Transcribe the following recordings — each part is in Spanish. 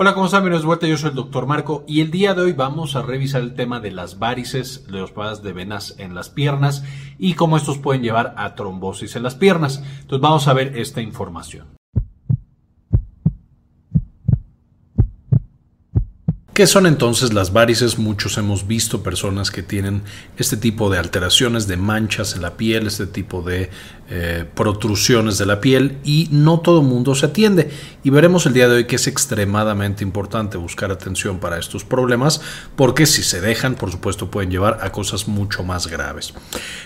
Hola, ¿cómo están? Bienvenidos de vuelta, yo soy el doctor Marco y el día de hoy vamos a revisar el tema de las varices, de los problemas de venas en las piernas y cómo estos pueden llevar a trombosis en las piernas. Entonces vamos a ver esta información. ¿Qué son entonces las varices? Muchos hemos visto personas que tienen este tipo de alteraciones, de manchas en la piel, este tipo de eh, protrusiones de la piel y no todo mundo se atiende. Y veremos el día de hoy que es extremadamente importante buscar atención para estos problemas porque si se dejan, por supuesto, pueden llevar a cosas mucho más graves.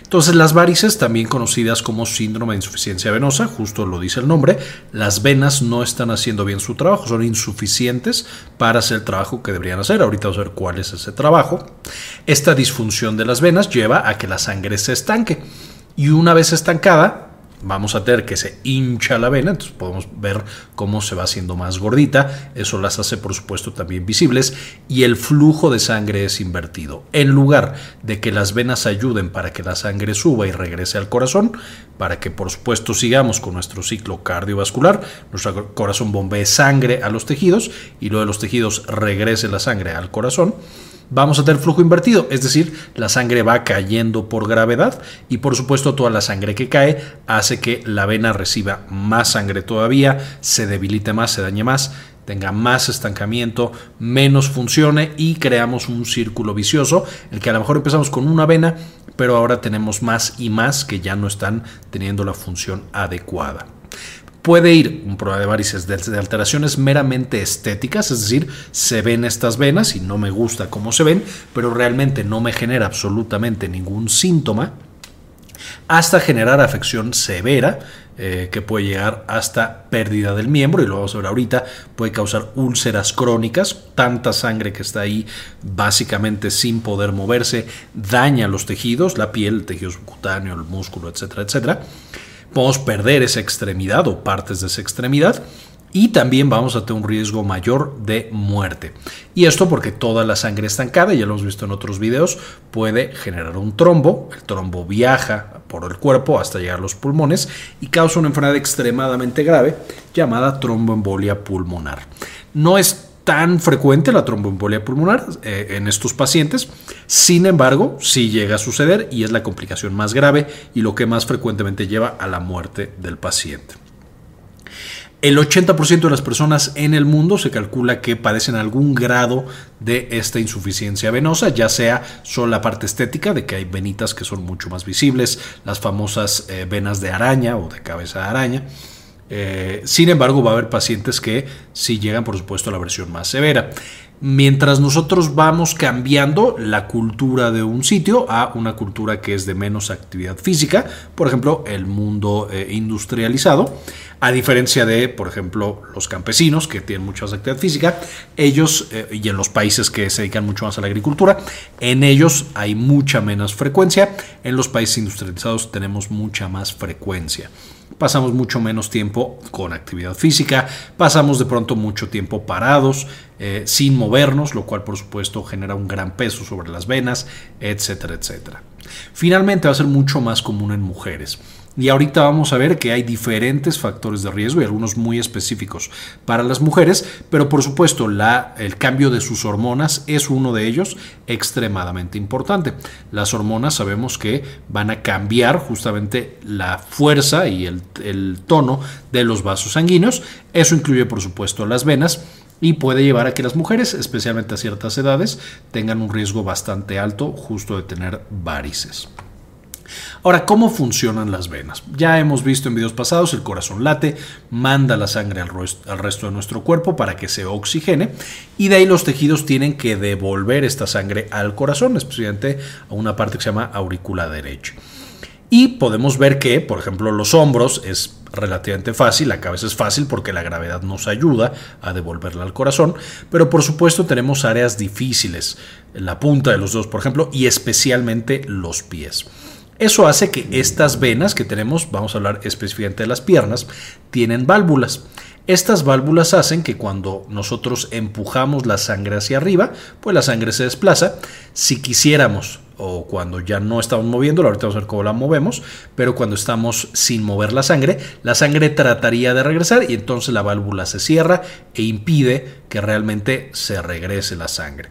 Entonces las varices, también conocidas como síndrome de insuficiencia venosa, justo lo dice el nombre, las venas no están haciendo bien su trabajo, son insuficientes para hacer el trabajo que deberían hacer. Ahorita vamos a ver cuál es ese trabajo. Esta disfunción de las venas lleva a que la sangre se estanque. Y una vez estancada, vamos a tener que se hincha la vena, entonces podemos ver cómo se va haciendo más gordita, eso las hace por supuesto también visibles y el flujo de sangre es invertido. En lugar de que las venas ayuden para que la sangre suba y regrese al corazón, para que por supuesto sigamos con nuestro ciclo cardiovascular, nuestro corazón bombee sangre a los tejidos y luego de los tejidos regrese la sangre al corazón, vamos a tener flujo invertido, es decir, la sangre va cayendo por gravedad y por supuesto toda la sangre que cae hace que la vena reciba más sangre todavía, se debilite más, se dañe más, tenga más estancamiento, menos funcione y creamos un círculo vicioso, el que a lo mejor empezamos con una vena, pero ahora tenemos más y más que ya no están teniendo la función adecuada. Puede ir un problema de varices de alteraciones meramente estéticas, es decir, se ven estas venas y no me gusta cómo se ven, pero realmente no me genera absolutamente ningún síntoma, hasta generar afección severa, eh, que puede llegar hasta pérdida del miembro, y lo vamos a ver ahorita, puede causar úlceras crónicas, tanta sangre que está ahí básicamente sin poder moverse, daña los tejidos, la piel, el tejido subcutáneo, el músculo, etcétera, etcétera podemos perder esa extremidad o partes de esa extremidad y también vamos a tener un riesgo mayor de muerte. Y esto porque toda la sangre estancada, ya lo hemos visto en otros videos, puede generar un trombo. El trombo viaja por el cuerpo hasta llegar a los pulmones y causa una enfermedad extremadamente grave llamada tromboembolia pulmonar. No es tan frecuente la tromboembolia pulmonar eh, en estos pacientes. Sin embargo, sí llega a suceder y es la complicación más grave y lo que más frecuentemente lleva a la muerte del paciente. El 80% de las personas en el mundo se calcula que padecen algún grado de esta insuficiencia venosa, ya sea solo la parte estética, de que hay venitas que son mucho más visibles, las famosas eh, venas de araña o de cabeza de araña, eh, sin embargo, va a haber pacientes que sí llegan, por supuesto, a la versión más severa. Mientras nosotros vamos cambiando la cultura de un sitio a una cultura que es de menos actividad física, por ejemplo, el mundo eh, industrializado, a diferencia de, por ejemplo, los campesinos que tienen mucha actividad física, ellos, eh, y en los países que se dedican mucho más a la agricultura, en ellos hay mucha menos frecuencia, en los países industrializados tenemos mucha más frecuencia pasamos mucho menos tiempo con actividad física, pasamos de pronto mucho tiempo parados, eh, sin movernos, lo cual por supuesto genera un gran peso sobre las venas, etcétera, etcétera. Finalmente va a ser mucho más común en mujeres. Y ahorita vamos a ver que hay diferentes factores de riesgo y algunos muy específicos para las mujeres, pero por supuesto el cambio de sus hormonas es uno de ellos extremadamente importante. Las hormonas sabemos que van a cambiar justamente la fuerza y el tono de los vasos sanguíneos. Eso incluye por supuesto las venas y puede llevar a que las mujeres, especialmente a ciertas edades, tengan un riesgo bastante alto justo de tener varices. Ahora, ¿cómo funcionan las venas? Ya hemos visto en videos pasados, el corazón late, manda la sangre al, resto de nuestro cuerpo para que se oxigene y de ahí los tejidos tienen que devolver esta sangre al corazón, especialmente a una parte que se llama aurícula derecha. Y podemos ver que, por ejemplo, los hombros es relativamente fácil, la cabeza es fácil porque la gravedad nos ayuda a devolverla al corazón, pero por supuesto tenemos áreas difíciles, la punta de los dedos, por ejemplo, y especialmente los pies. Eso hace que estas venas que tenemos, vamos a hablar específicamente de las piernas, tienen válvulas. Estas válvulas hacen que cuando nosotros empujamos la sangre hacia arriba, pues la sangre se desplaza. Si quisiéramos o cuando ya no estamos moviéndola, ahorita vamos a ver cómo la movemos, pero cuando estamos sin mover la sangre, la sangre trataría de regresar y entonces la válvula se cierra e impide que realmente se regrese la sangre.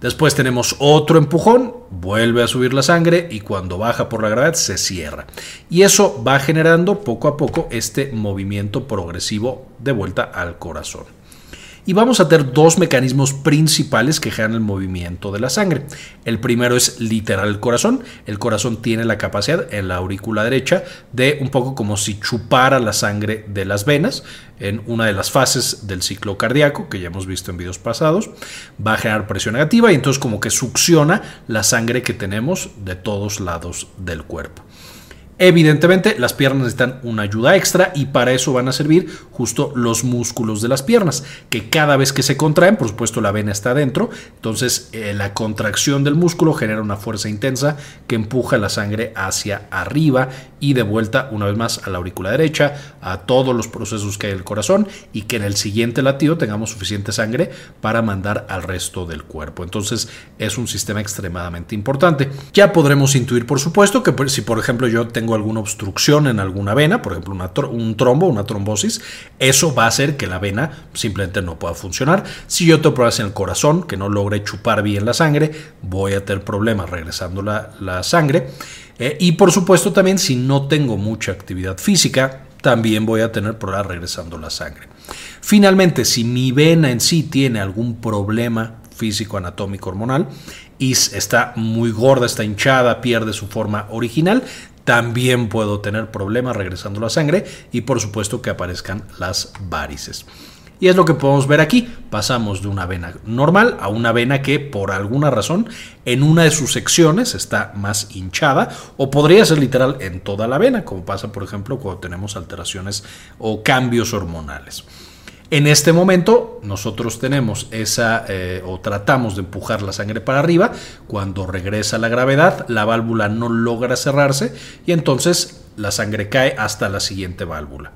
Después tenemos otro empujón, vuelve a subir la sangre y cuando baja por la gravedad se cierra. Y eso va generando poco a poco este movimiento progresivo de vuelta al corazón. Y vamos a tener dos mecanismos principales que generan el movimiento de la sangre. El primero es literal el corazón. El corazón tiene la capacidad en la aurícula derecha de un poco como si chupara la sangre de las venas en una de las fases del ciclo cardíaco que ya hemos visto en videos pasados. Va a generar presión negativa y entonces como que succiona la sangre que tenemos de todos lados del cuerpo. Evidentemente, las piernas necesitan una ayuda extra y para eso van a servir justo los músculos de las piernas, que cada vez que se contraen, por supuesto la vena está adentro, entonces eh, la contracción del músculo genera una fuerza intensa que empuja la sangre hacia arriba y de vuelta una vez más a la aurícula derecha, a todos los procesos que hay del corazón y que en el siguiente latido tengamos suficiente sangre para mandar al resto del cuerpo. Entonces es un sistema extremadamente importante. Ya podremos intuir, por supuesto, que si por ejemplo yo tengo alguna obstrucción en alguna vena, por ejemplo un trombo, una trombosis, eso va a hacer que la vena simplemente no pueda funcionar. Si yo tengo problemas en el corazón, que no logre chupar bien la sangre, voy a tener problemas regresando la, la sangre. Eh, y por supuesto también si no tengo mucha actividad física, también voy a tener problemas regresando la sangre. Finalmente, si mi vena en sí tiene algún problema físico, anatómico, hormonal, y está muy gorda, está hinchada, pierde su forma original, también puedo tener problemas regresando la sangre y por supuesto que aparezcan las varices. Y es lo que podemos ver aquí. Pasamos de una vena normal a una vena que por alguna razón en una de sus secciones está más hinchada o podría ser literal en toda la vena, como pasa por ejemplo cuando tenemos alteraciones o cambios hormonales. En este momento nosotros tenemos esa eh, o tratamos de empujar la sangre para arriba. Cuando regresa la gravedad, la válvula no logra cerrarse y entonces la sangre cae hasta la siguiente válvula.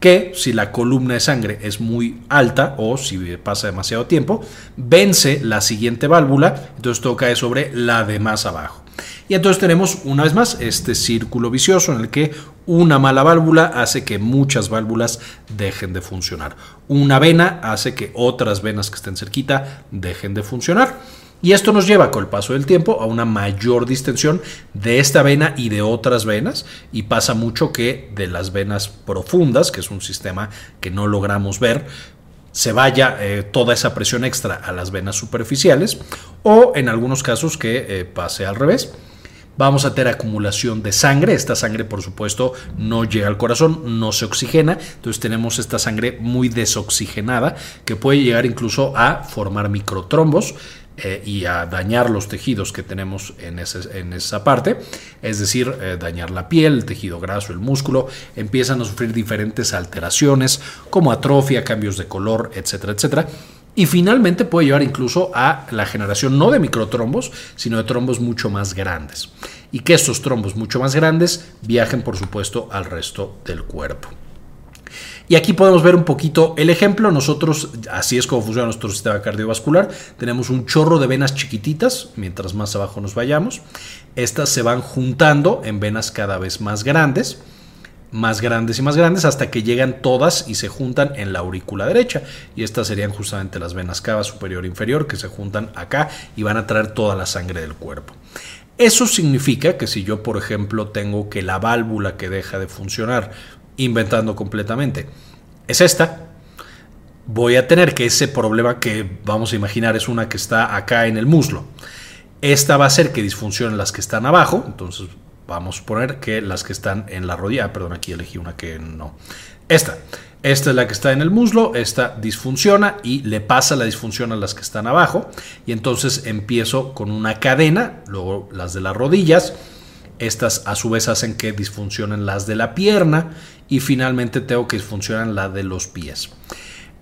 Que si la columna de sangre es muy alta o si pasa demasiado tiempo, vence la siguiente válvula, entonces todo cae sobre la de más abajo. Y entonces tenemos una vez más este círculo vicioso en el que una mala válvula hace que muchas válvulas dejen de funcionar. Una vena hace que otras venas que estén cerquita dejen de funcionar. Y esto nos lleva con el paso del tiempo a una mayor distensión de esta vena y de otras venas. Y pasa mucho que de las venas profundas, que es un sistema que no logramos ver, se vaya eh, toda esa presión extra a las venas superficiales o en algunos casos que eh, pase al revés Vamos a tener acumulación de sangre. Esta sangre, por supuesto, no llega al corazón, no se oxigena. Entonces tenemos esta sangre muy desoxigenada que puede llegar incluso a formar microtrombos. Eh, y a dañar los tejidos que tenemos en, en esa parte, es decir, eh, dañar la piel, el tejido graso, el músculo, empiezan a sufrir diferentes alteraciones como atrofia, cambios de color, etcétera, etcétera. Y finalmente puede llevar incluso a la generación no de microtrombos, sino de trombos mucho más grandes. Y que estos trombos mucho más grandes viajen, por supuesto, al resto del cuerpo. Y aquí podemos ver un poquito el ejemplo. Nosotros, así es como funciona nuestro sistema cardiovascular. Tenemos un chorro de venas chiquititas, mientras más abajo nos vayamos. Estas se van juntando en venas cada vez más grandes más grandes y más grandes hasta que llegan todas y se juntan en la aurícula derecha. Y estas serían justamente las venas cava superior e inferior que se juntan acá y van a traer toda la sangre del cuerpo. Eso significa que si yo, por ejemplo, tengo que la válvula que deja de funcionar, inventando completamente, es esta, voy a tener que ese problema que vamos a imaginar es una que está acá en el muslo. Esta va a hacer que disfuncionen las que están abajo, entonces Vamos a poner que las que están en la rodilla, perdón, aquí elegí una que no. Esta, esta es la que está en el muslo, esta disfunciona y le pasa la disfunción a las que están abajo. Y entonces empiezo con una cadena, luego las de las rodillas. Estas a su vez hacen que disfuncionen las de la pierna y finalmente tengo que disfuncionan la de los pies.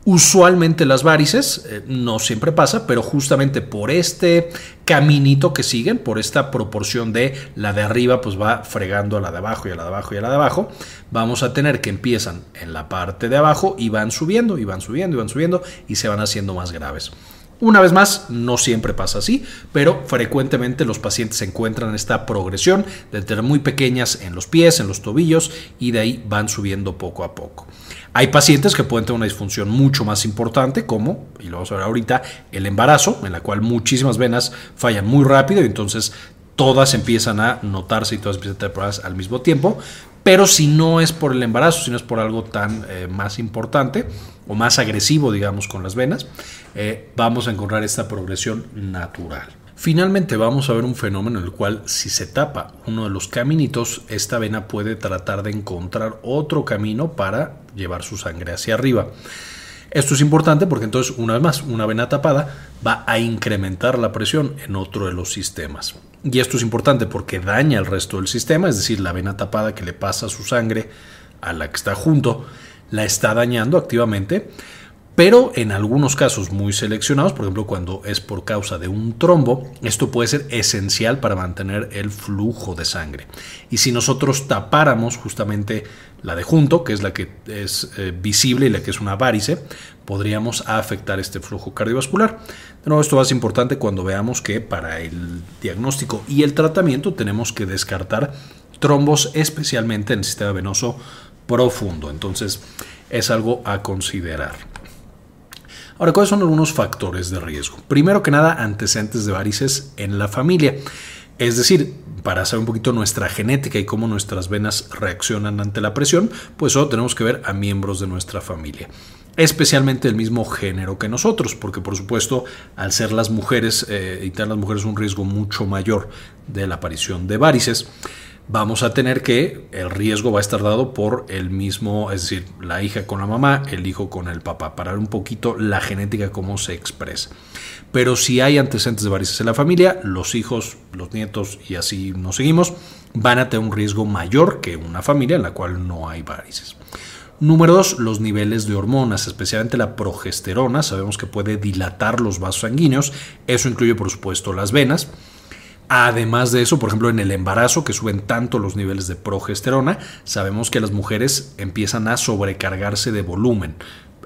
Usualmente las varices, eh, no siempre pasa, pero justamente por este caminito que siguen, por esta proporción de la de arriba, pues va fregando a la de abajo y a la de abajo y a la de abajo, vamos a tener que empiezan en la parte de abajo y van subiendo y van subiendo y van subiendo y se van haciendo más graves. Una vez más, no siempre pasa así, pero frecuentemente los pacientes encuentran esta progresión de tener muy pequeñas en los pies, en los tobillos y de ahí van subiendo poco a poco. Hay pacientes que pueden tener una disfunción mucho más importante, como, y lo vamos a ver ahorita, el embarazo, en la cual muchísimas venas fallan muy rápido y entonces todas empiezan a notarse y todas empiezan a tener problemas al mismo tiempo. Pero si no es por el embarazo, si no es por algo tan eh, más importante o más agresivo, digamos, con las venas, eh, vamos a encontrar esta progresión natural. Finalmente vamos a ver un fenómeno en el cual si se tapa uno de los caminitos, esta vena puede tratar de encontrar otro camino para llevar su sangre hacia arriba. Esto es importante porque entonces, una vez más, una vena tapada va a incrementar la presión en otro de los sistemas. Y esto es importante porque daña el resto del sistema, es decir, la vena tapada que le pasa su sangre a la que está junto, la está dañando activamente. Pero en algunos casos muy seleccionados, por ejemplo cuando es por causa de un trombo, esto puede ser esencial para mantener el flujo de sangre. Y si nosotros tapáramos justamente la de junto, que es la que es eh, visible y la que es una varice, podríamos afectar este flujo cardiovascular. De nuevo, esto ser importante cuando veamos que para el diagnóstico y el tratamiento tenemos que descartar trombos especialmente en el sistema venoso profundo. Entonces, es algo a considerar. Ahora, ¿cuáles son algunos factores de riesgo? Primero que nada, antecedentes de varices en la familia. Es decir, para saber un poquito nuestra genética y cómo nuestras venas reaccionan ante la presión, pues solo tenemos que ver a miembros de nuestra familia especialmente el mismo género que nosotros, porque por supuesto al ser las mujeres eh, y tener las mujeres un riesgo mucho mayor de la aparición de varices, vamos a tener que el riesgo va a estar dado por el mismo, es decir, la hija con la mamá, el hijo con el papá, para ver un poquito la genética, cómo se expresa. Pero si hay antecedentes de varices en la familia, los hijos, los nietos y así nos seguimos, van a tener un riesgo mayor que una familia en la cual no hay varices. Número dos, los niveles de hormonas, especialmente la progesterona, sabemos que puede dilatar los vasos sanguíneos, eso incluye por supuesto las venas. Además de eso, por ejemplo, en el embarazo, que suben tanto los niveles de progesterona, sabemos que las mujeres empiezan a sobrecargarse de volumen.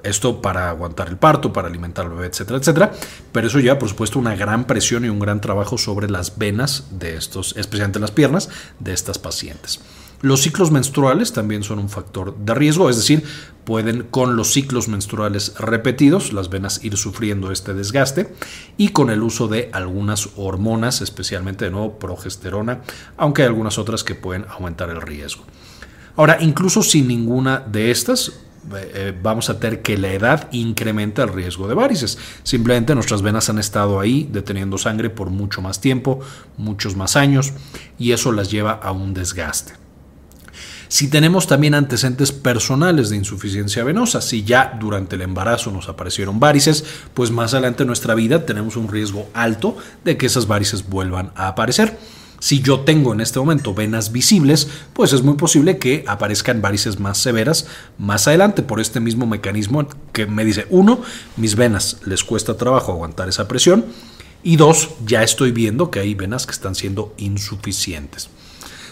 Esto para aguantar el parto, para alimentar al bebé, etcétera, etcétera. Pero eso lleva, por supuesto, una gran presión y un gran trabajo sobre las venas de estos, especialmente las piernas, de estas pacientes. Los ciclos menstruales también son un factor de riesgo, es decir, pueden con los ciclos menstruales repetidos las venas ir sufriendo este desgaste y con el uso de algunas hormonas, especialmente de nuevo progesterona, aunque hay algunas otras que pueden aumentar el riesgo. Ahora, incluso sin ninguna de estas, eh, eh, vamos a tener que la edad incrementa el riesgo de varices. Simplemente nuestras venas han estado ahí deteniendo sangre por mucho más tiempo, muchos más años, y eso las lleva a un desgaste. Si tenemos también antecedentes personales de insuficiencia venosa, si ya durante el embarazo nos aparecieron varices, pues más adelante en nuestra vida tenemos un riesgo alto de que esas varices vuelvan a aparecer. Si yo tengo en este momento venas visibles, pues es muy posible que aparezcan varices más severas más adelante por este mismo mecanismo que me dice, uno, mis venas les cuesta trabajo aguantar esa presión y dos, ya estoy viendo que hay venas que están siendo insuficientes.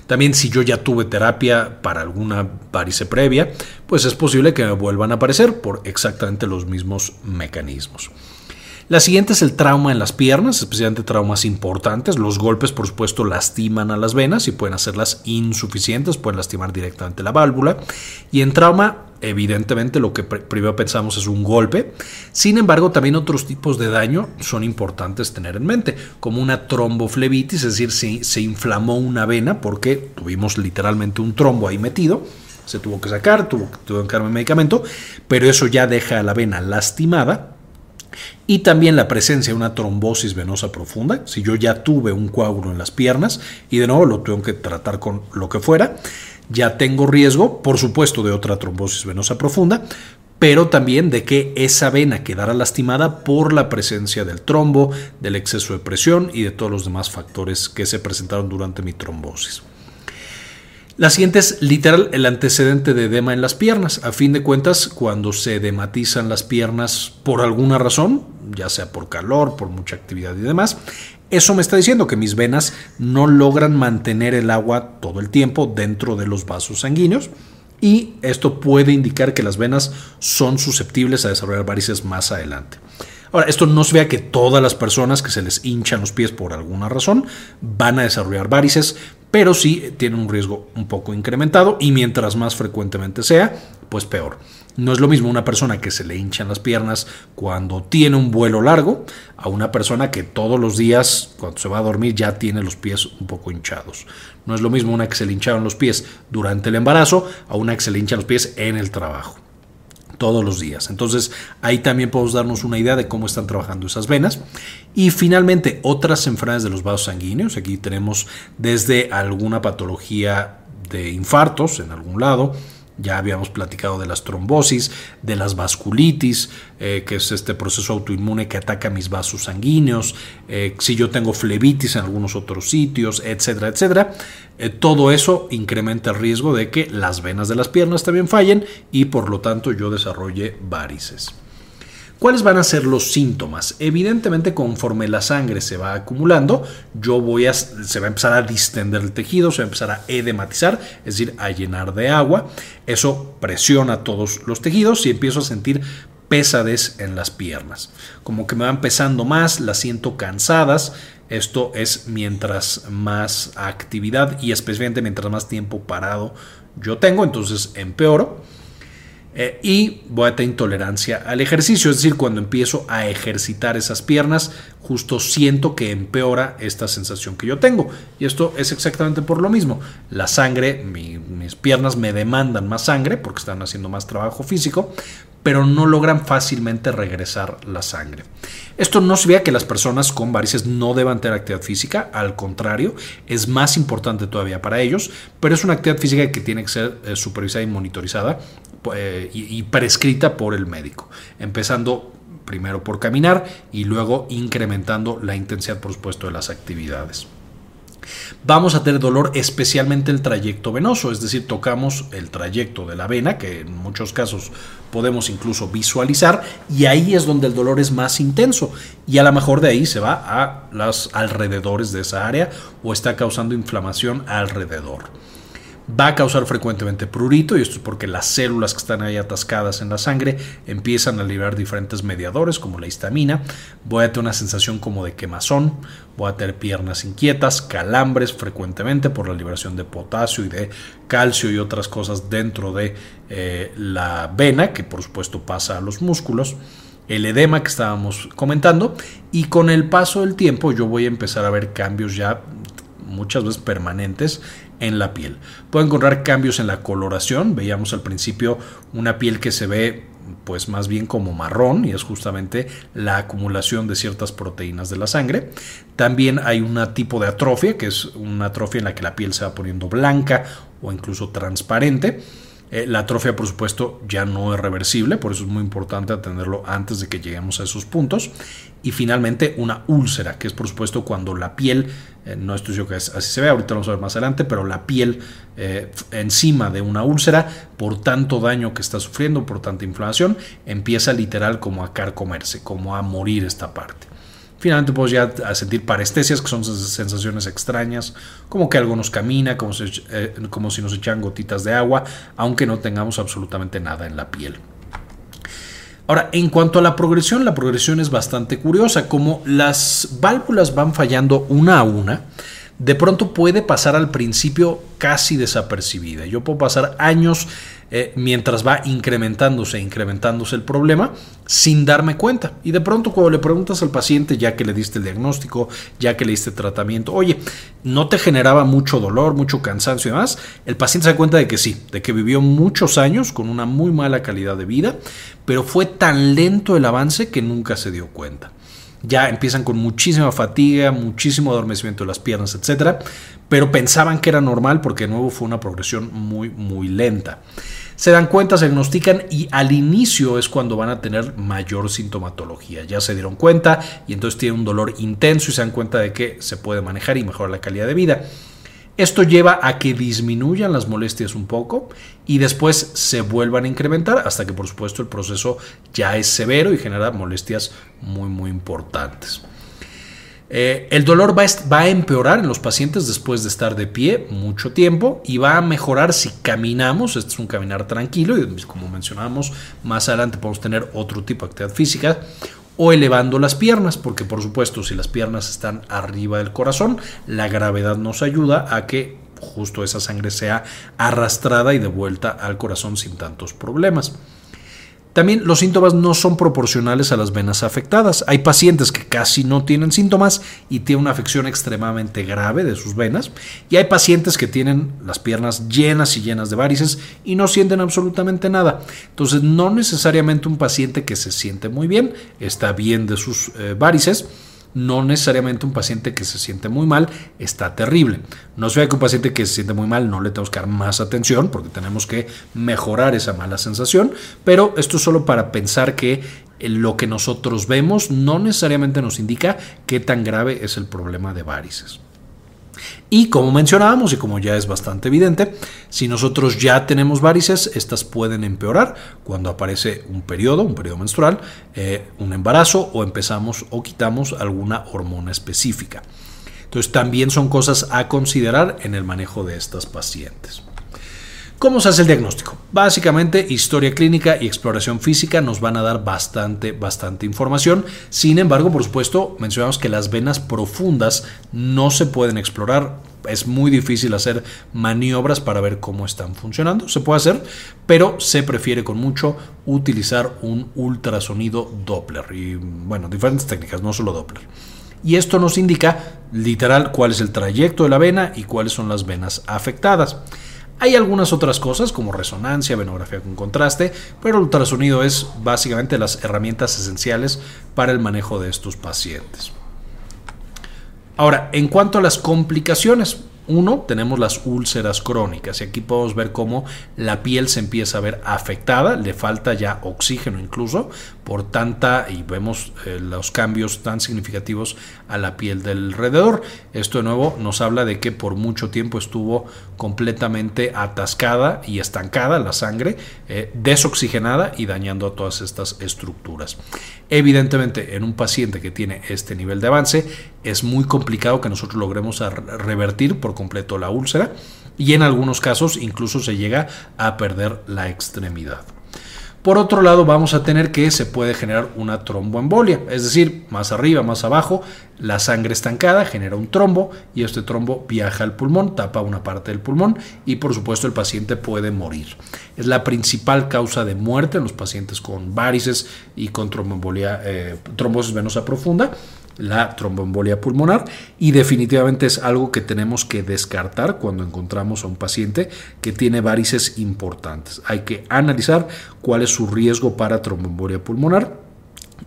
También si yo ya tuve terapia para alguna varice previa, pues es posible que me vuelvan a aparecer por exactamente los mismos mecanismos. La siguiente es el trauma en las piernas, especialmente traumas importantes. Los golpes, por supuesto, lastiman a las venas y pueden hacerlas insuficientes, pueden lastimar directamente la válvula. Y en trauma, evidentemente, lo que primero pensamos es un golpe. Sin embargo, también otros tipos de daño son importantes tener en mente, como una tromboflebitis, es decir, si se inflamó una vena porque tuvimos literalmente un trombo ahí metido se tuvo que sacar, tuvo, tuvo que darme medicamento, pero eso ya deja a la vena lastimada y también la presencia de una trombosis venosa profunda, si yo ya tuve un coágulo en las piernas y de nuevo lo tengo que tratar con lo que fuera, ya tengo riesgo, por supuesto, de otra trombosis venosa profunda, pero también de que esa vena quedara lastimada por la presencia del trombo, del exceso de presión y de todos los demás factores que se presentaron durante mi trombosis. La siguiente es literal el antecedente de edema en las piernas. A fin de cuentas, cuando se edematizan las piernas por alguna razón, ya sea por calor, por mucha actividad y demás, eso me está diciendo que mis venas no logran mantener el agua todo el tiempo dentro de los vasos sanguíneos y esto puede indicar que las venas son susceptibles a desarrollar varices más adelante. Ahora, esto no se vea que todas las personas que se les hinchan los pies por alguna razón van a desarrollar varices, pero sí tienen un riesgo un poco incrementado y mientras más frecuentemente sea, pues peor. No es lo mismo una persona que se le hinchan las piernas cuando tiene un vuelo largo a una persona que todos los días cuando se va a dormir ya tiene los pies un poco hinchados. No es lo mismo una que se le hincharon los pies durante el embarazo a una que se le hinchan los pies en el trabajo todos los días. Entonces ahí también podemos darnos una idea de cómo están trabajando esas venas. Y finalmente otras enfermedades de los vasos sanguíneos. Aquí tenemos desde alguna patología de infartos en algún lado, ya habíamos platicado de las trombosis, de las vasculitis, eh, que es este proceso autoinmune que ataca mis vasos sanguíneos, eh, si yo tengo flebitis en algunos otros sitios, etcétera, etcétera. Eh, todo eso incrementa el riesgo de que las venas de las piernas también fallen y por lo tanto yo desarrolle varices. ¿Cuáles van a ser los síntomas? Evidentemente, conforme la sangre se va acumulando, yo voy a, se va a empezar a distender el tejido, se va a empezar a edematizar, es decir, a llenar de agua. Eso presiona todos los tejidos y empiezo a sentir pesadez en las piernas. Como que me van pesando más, las siento cansadas. Esto es mientras más actividad y especialmente mientras más tiempo parado yo tengo, entonces empeoro. Eh, y voy a tener intolerancia al ejercicio, es decir, cuando empiezo a ejercitar esas piernas, justo siento que empeora esta sensación que yo tengo. Y esto es exactamente por lo mismo. La sangre, mis piernas me demandan más sangre porque están haciendo más trabajo físico, pero no logran fácilmente regresar la sangre. Esto no significa que las personas con varices no deban tener actividad física, al contrario, es más importante todavía para ellos, pero es una actividad física que tiene que ser eh, supervisada y monitorizada eh, y, prescrita por el médico, empezando primero por caminar y luego incrementando la intensidad, por supuesto, de las actividades. Vamos a tener dolor especialmente el trayecto venoso, es decir, tocamos el trayecto de la vena, que en muchos casos podemos incluso visualizar, y ahí es donde el dolor es más intenso, y a lo mejor de ahí se va a los alrededores de esa área o está causando inflamación alrededor va a causar frecuentemente prurito y esto es porque las células que están ahí atascadas en la sangre empiezan a liberar diferentes mediadores como la histamina, voy a tener una sensación como de quemazón, voy a tener piernas inquietas, calambres frecuentemente por la liberación de potasio y de calcio y otras cosas dentro de eh, la vena que por supuesto pasa a los músculos. El edema que estábamos comentando. Y con el paso del tiempo yo voy a empezar a ver cambios ya muchas veces permanentes en la piel. Puedo encontrar cambios en la coloración. Veíamos al principio una piel que se ve pues más bien como marrón y es justamente la acumulación de ciertas proteínas de la sangre. También hay un tipo de atrofia, que es una atrofia en la que la piel se va poniendo blanca o incluso transparente. Eh, la atrofia, por supuesto, ya no es reversible, por eso es muy importante atenderlo antes de que lleguemos a esos puntos. Y finalmente, una úlcera, que es, por supuesto, cuando la piel, eh, no estoy seguro que así se ve, ahorita lo vamos a ver más adelante, pero la piel eh, encima de una úlcera, por tanto daño que está sufriendo, por tanta inflamación, empieza literal como a carcomerse, como a morir esta parte. Finalmente podemos ya a sentir parestesias, que son sensaciones extrañas, como que algo nos camina, como, eh, como si nos echan gotitas de agua, aunque no tengamos absolutamente nada en la piel. Ahora, en cuanto a la progresión, la progresión es bastante curiosa, como las válvulas van fallando una a una, de pronto puede pasar al principio casi desapercibida. Yo puedo pasar años eh, mientras va incrementándose, incrementándose el problema sin darme cuenta. Y de pronto cuando le preguntas al paciente, ya que le diste el diagnóstico, ya que le diste tratamiento, oye, ¿no te generaba mucho dolor, mucho cansancio y demás? El paciente se da cuenta de que sí, de que vivió muchos años con una muy mala calidad de vida, pero fue tan lento el avance que nunca se dio cuenta ya empiezan con muchísima fatiga, muchísimo adormecimiento de las piernas, etcétera, pero pensaban que era normal porque de nuevo fue una progresión muy, muy lenta. Se dan cuenta, se diagnostican y al inicio es cuando van a tener mayor sintomatología. Ya se dieron cuenta y entonces tienen un dolor intenso y se dan cuenta de que se puede manejar y mejorar la calidad de vida. Esto lleva a que disminuyan las molestias un poco y después se vuelvan a incrementar hasta que por supuesto el proceso ya es severo y genera molestias muy muy importantes. Eh, el dolor va a, empeorar en los pacientes después de estar de pie mucho tiempo y va a mejorar si caminamos. Este es un caminar tranquilo y como mencionábamos más adelante podemos tener otro tipo de actividad física o elevando las piernas, porque por supuesto si las piernas están arriba del corazón, la gravedad nos ayuda a que justo esa sangre sea arrastrada y devuelta al corazón sin tantos problemas. También los síntomas no son proporcionales a las venas afectadas. Hay pacientes que casi no tienen síntomas y tienen una afección extremadamente grave de sus venas. Y hay pacientes que tienen las piernas llenas y llenas de varices y no sienten absolutamente nada. Entonces no necesariamente un paciente que se siente muy bien está bien de sus eh, varices no necesariamente un paciente que se siente muy mal está terrible. No se vea que un paciente que se siente muy mal no le tenemos que dar más atención porque tenemos que mejorar esa mala sensación, pero esto es solo para pensar que lo que nosotros vemos no necesariamente nos indica qué tan grave es el problema de varices. Y como mencionábamos y como ya es bastante evidente, si nosotros ya tenemos varices, estas pueden empeorar cuando aparece un periodo, un periodo menstrual, eh, un embarazo o empezamos o quitamos alguna hormona específica. Entonces también son cosas a considerar en el manejo de estas pacientes. ¿Cómo se hace el diagnóstico? Básicamente, historia clínica y exploración física nos van a dar bastante, bastante información. Sin embargo, por supuesto, mencionamos que las venas profundas no se pueden explorar. Es muy difícil hacer maniobras para ver cómo están funcionando. Se puede hacer, pero se prefiere con mucho utilizar un ultrasonido Doppler. Y bueno, diferentes técnicas, no solo Doppler y esto nos indica literal cuál es el trayecto de la vena y cuáles son las venas afectadas. Hay algunas otras cosas como resonancia, venografía con contraste, pero el ultrasonido es básicamente las herramientas esenciales para el manejo de estos pacientes. Ahora, en cuanto a las complicaciones, uno, tenemos las úlceras crónicas y aquí podemos ver cómo la piel se empieza a ver afectada, le falta ya oxígeno incluso por tanta, y vemos eh, los cambios tan significativos a la piel del alrededor. Esto de nuevo nos habla de que por mucho tiempo estuvo completamente atascada y estancada la sangre, eh, desoxigenada y dañando a todas estas estructuras. Evidentemente, en un paciente que tiene este nivel de avance, es muy complicado que nosotros logremos revertir por completo la úlcera y en algunos casos incluso se llega a perder la extremidad. Por otro lado, vamos a tener que se puede generar una tromboembolia, es decir, más arriba, más abajo, la sangre estancada genera un trombo y este trombo viaja al pulmón, tapa una parte del pulmón y por supuesto el paciente puede morir. Es la principal causa de muerte en los pacientes con varices y con tromboembolia, eh, trombosis venosa profunda la tromboembolia pulmonar y definitivamente es algo que tenemos que descartar cuando encontramos a un paciente que tiene varices importantes. Hay que analizar cuál es su riesgo para tromboembolia pulmonar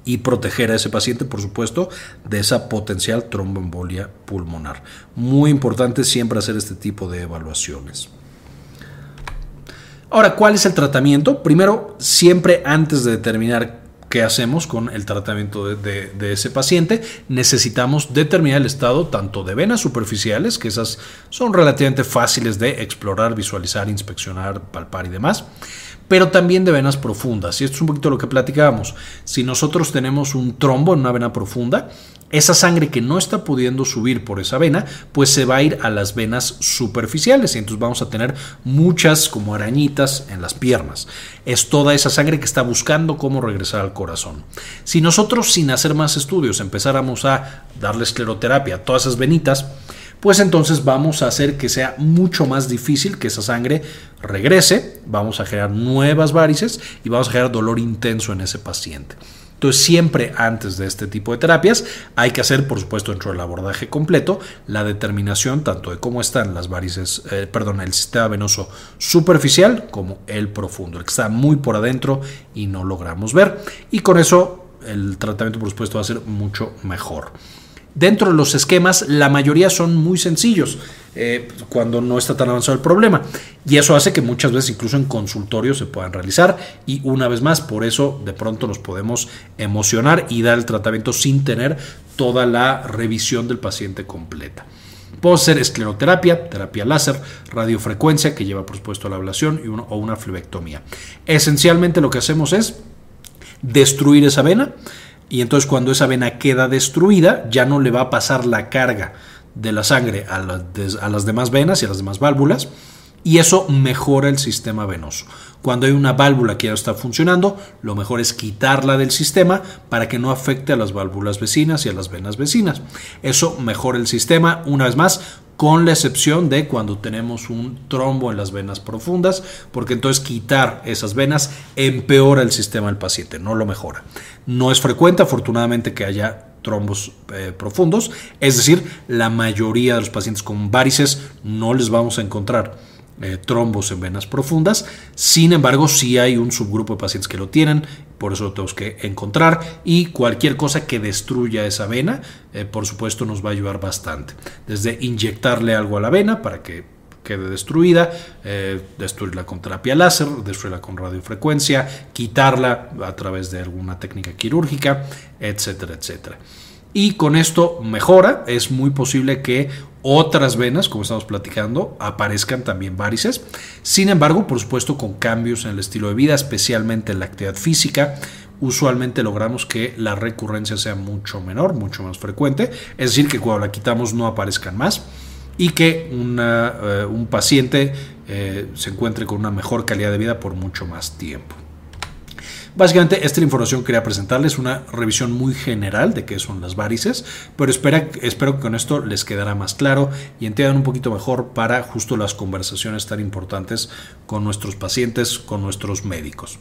y proteger a ese paciente, por supuesto, de esa potencial tromboembolia pulmonar. Muy importante siempre hacer este tipo de evaluaciones. Ahora, ¿cuál es el tratamiento? Primero, siempre antes de determinar ¿Qué hacemos con el tratamiento de, ese paciente? Necesitamos determinar el estado tanto de venas superficiales, que esas son relativamente fáciles de explorar, visualizar, inspeccionar, palpar y demás, pero también de venas profundas. Y esto es un poquito lo que platicábamos. Si nosotros tenemos un trombo en una vena profunda, esa sangre que no está pudiendo subir por esa vena, pues se va a ir a las venas superficiales y entonces vamos a tener muchas como arañitas en las piernas. Es toda esa sangre que está buscando cómo regresar al corazón. Si nosotros sin hacer más estudios empezáramos a darle escleroterapia a todas esas venitas, pues entonces vamos a hacer que sea mucho más difícil que esa sangre regrese, vamos a generar nuevas varices y vamos a generar dolor intenso en ese paciente. Entonces, siempre antes de este tipo de terapias hay que hacer, por supuesto, dentro del abordaje completo, la determinación tanto de cómo están las varices, eh, perdón, el sistema venoso superficial como el profundo, el que está muy por adentro y no logramos ver. Y con eso el tratamiento, por supuesto, va a ser mucho mejor. Dentro de los esquemas, la mayoría son muy sencillos eh, cuando no está tan avanzado el problema. Y eso hace que muchas veces incluso en consultorio se puedan realizar. Y una vez más, por eso de pronto nos podemos emocionar y dar el tratamiento sin tener toda la revisión del paciente completa. Puede ser escleroterapia, terapia láser, radiofrecuencia, que lleva por supuesto a la ablación, y o una flebectomía. Esencialmente lo que hacemos es destruir esa vena y entonces cuando esa vena queda destruida, ya no le va a pasar la carga de la sangre a, las demás venas y a las demás válvulas. y eso mejora el sistema venoso. Cuando hay una válvula que ya está funcionando, lo mejor es quitarla del sistema para que no afecte a las válvulas vecinas y a las venas vecinas. Eso mejora el sistema, una vez más, con la excepción de cuando tenemos un trombo en las venas profundas, porque entonces quitar esas venas empeora el sistema del paciente, no lo mejora. No es frecuente, afortunadamente, que haya trombos eh, profundos, es decir, la mayoría de los pacientes con varices no les vamos a encontrar eh, trombos en venas profundas. Sin embargo, sí hay un subgrupo de pacientes que lo tienen, por eso lo tenemos que encontrar. Y cualquier cosa que destruya esa vena, eh, por supuesto, nos va a ayudar bastante. Desde inyectarle algo a la vena para que quede destruida, eh, destruirla con terapia láser, destruirla con radiofrecuencia, quitarla a través de alguna técnica quirúrgica, etcétera, etcétera. Y con esto mejora, es muy posible que otras venas, como estamos platicando, aparezcan también varices. Sin embargo, por supuesto, con cambios en el estilo de vida, especialmente en la actividad física, usualmente logramos que la recurrencia sea mucho menor, mucho más frecuente. Es decir, que cuando la quitamos no aparezcan más y que eh, un paciente eh, se encuentre con una mejor calidad de vida por mucho más tiempo. Básicamente, esta información que quería presentarles, una revisión muy general de qué son las varices, pero espero que con esto les quedará más claro y entiendan un poquito mejor para justo las conversaciones tan importantes con nuestros pacientes, con nuestros médicos.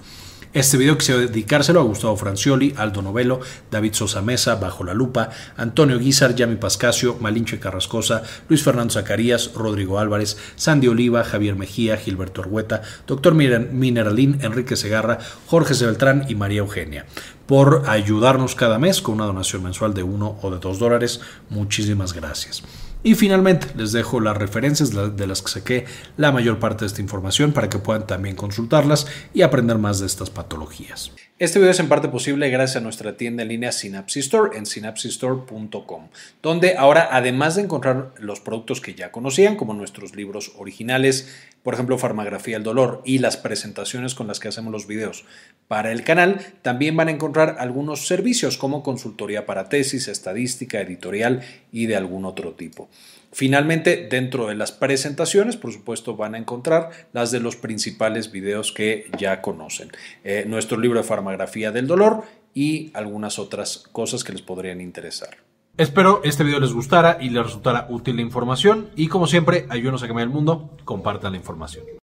Este video quisiera dedicárselo a Gustavo Francioli, Aldo Novelo, David Sosa Mesa, Bajo la Lupa, Antonio Guizar, Yami Pascasio, Malinche Carrascosa, Luis Fernando Zacarías, Rodrigo Álvarez, Sandy Oliva, Javier Mejía, Gilberto Orhueta, Doctor Mineralín, Enrique Segarra, Jorge Sebeltrán y María Eugenia por ayudarnos cada mes con una donación mensual de uno o de dos dólares. Muchísimas gracias. Y finalmente les dejo las referencias de las que saqué la mayor parte de esta información para que puedan también consultarlas y aprender más de estas patologías. Este video es en parte posible gracias a nuestra tienda en línea Synapsis Store en synapsistore.com, donde ahora además de encontrar los productos que ya conocían, como nuestros libros originales, por ejemplo Farmagrafía del Dolor y las presentaciones con las que hacemos los videos para el canal, también van a encontrar algunos servicios como consultoría para tesis, estadística, editorial y de algún otro tipo. Finalmente, dentro de las presentaciones, por supuesto, van a encontrar las de los principales videos que ya conocen. Eh, nuestro libro de farmagrafía del dolor y algunas otras cosas que les podrían interesar. Espero este video les gustara y les resultara útil la información y como siempre, ayúdenos a cambiar el mundo, compartan la información.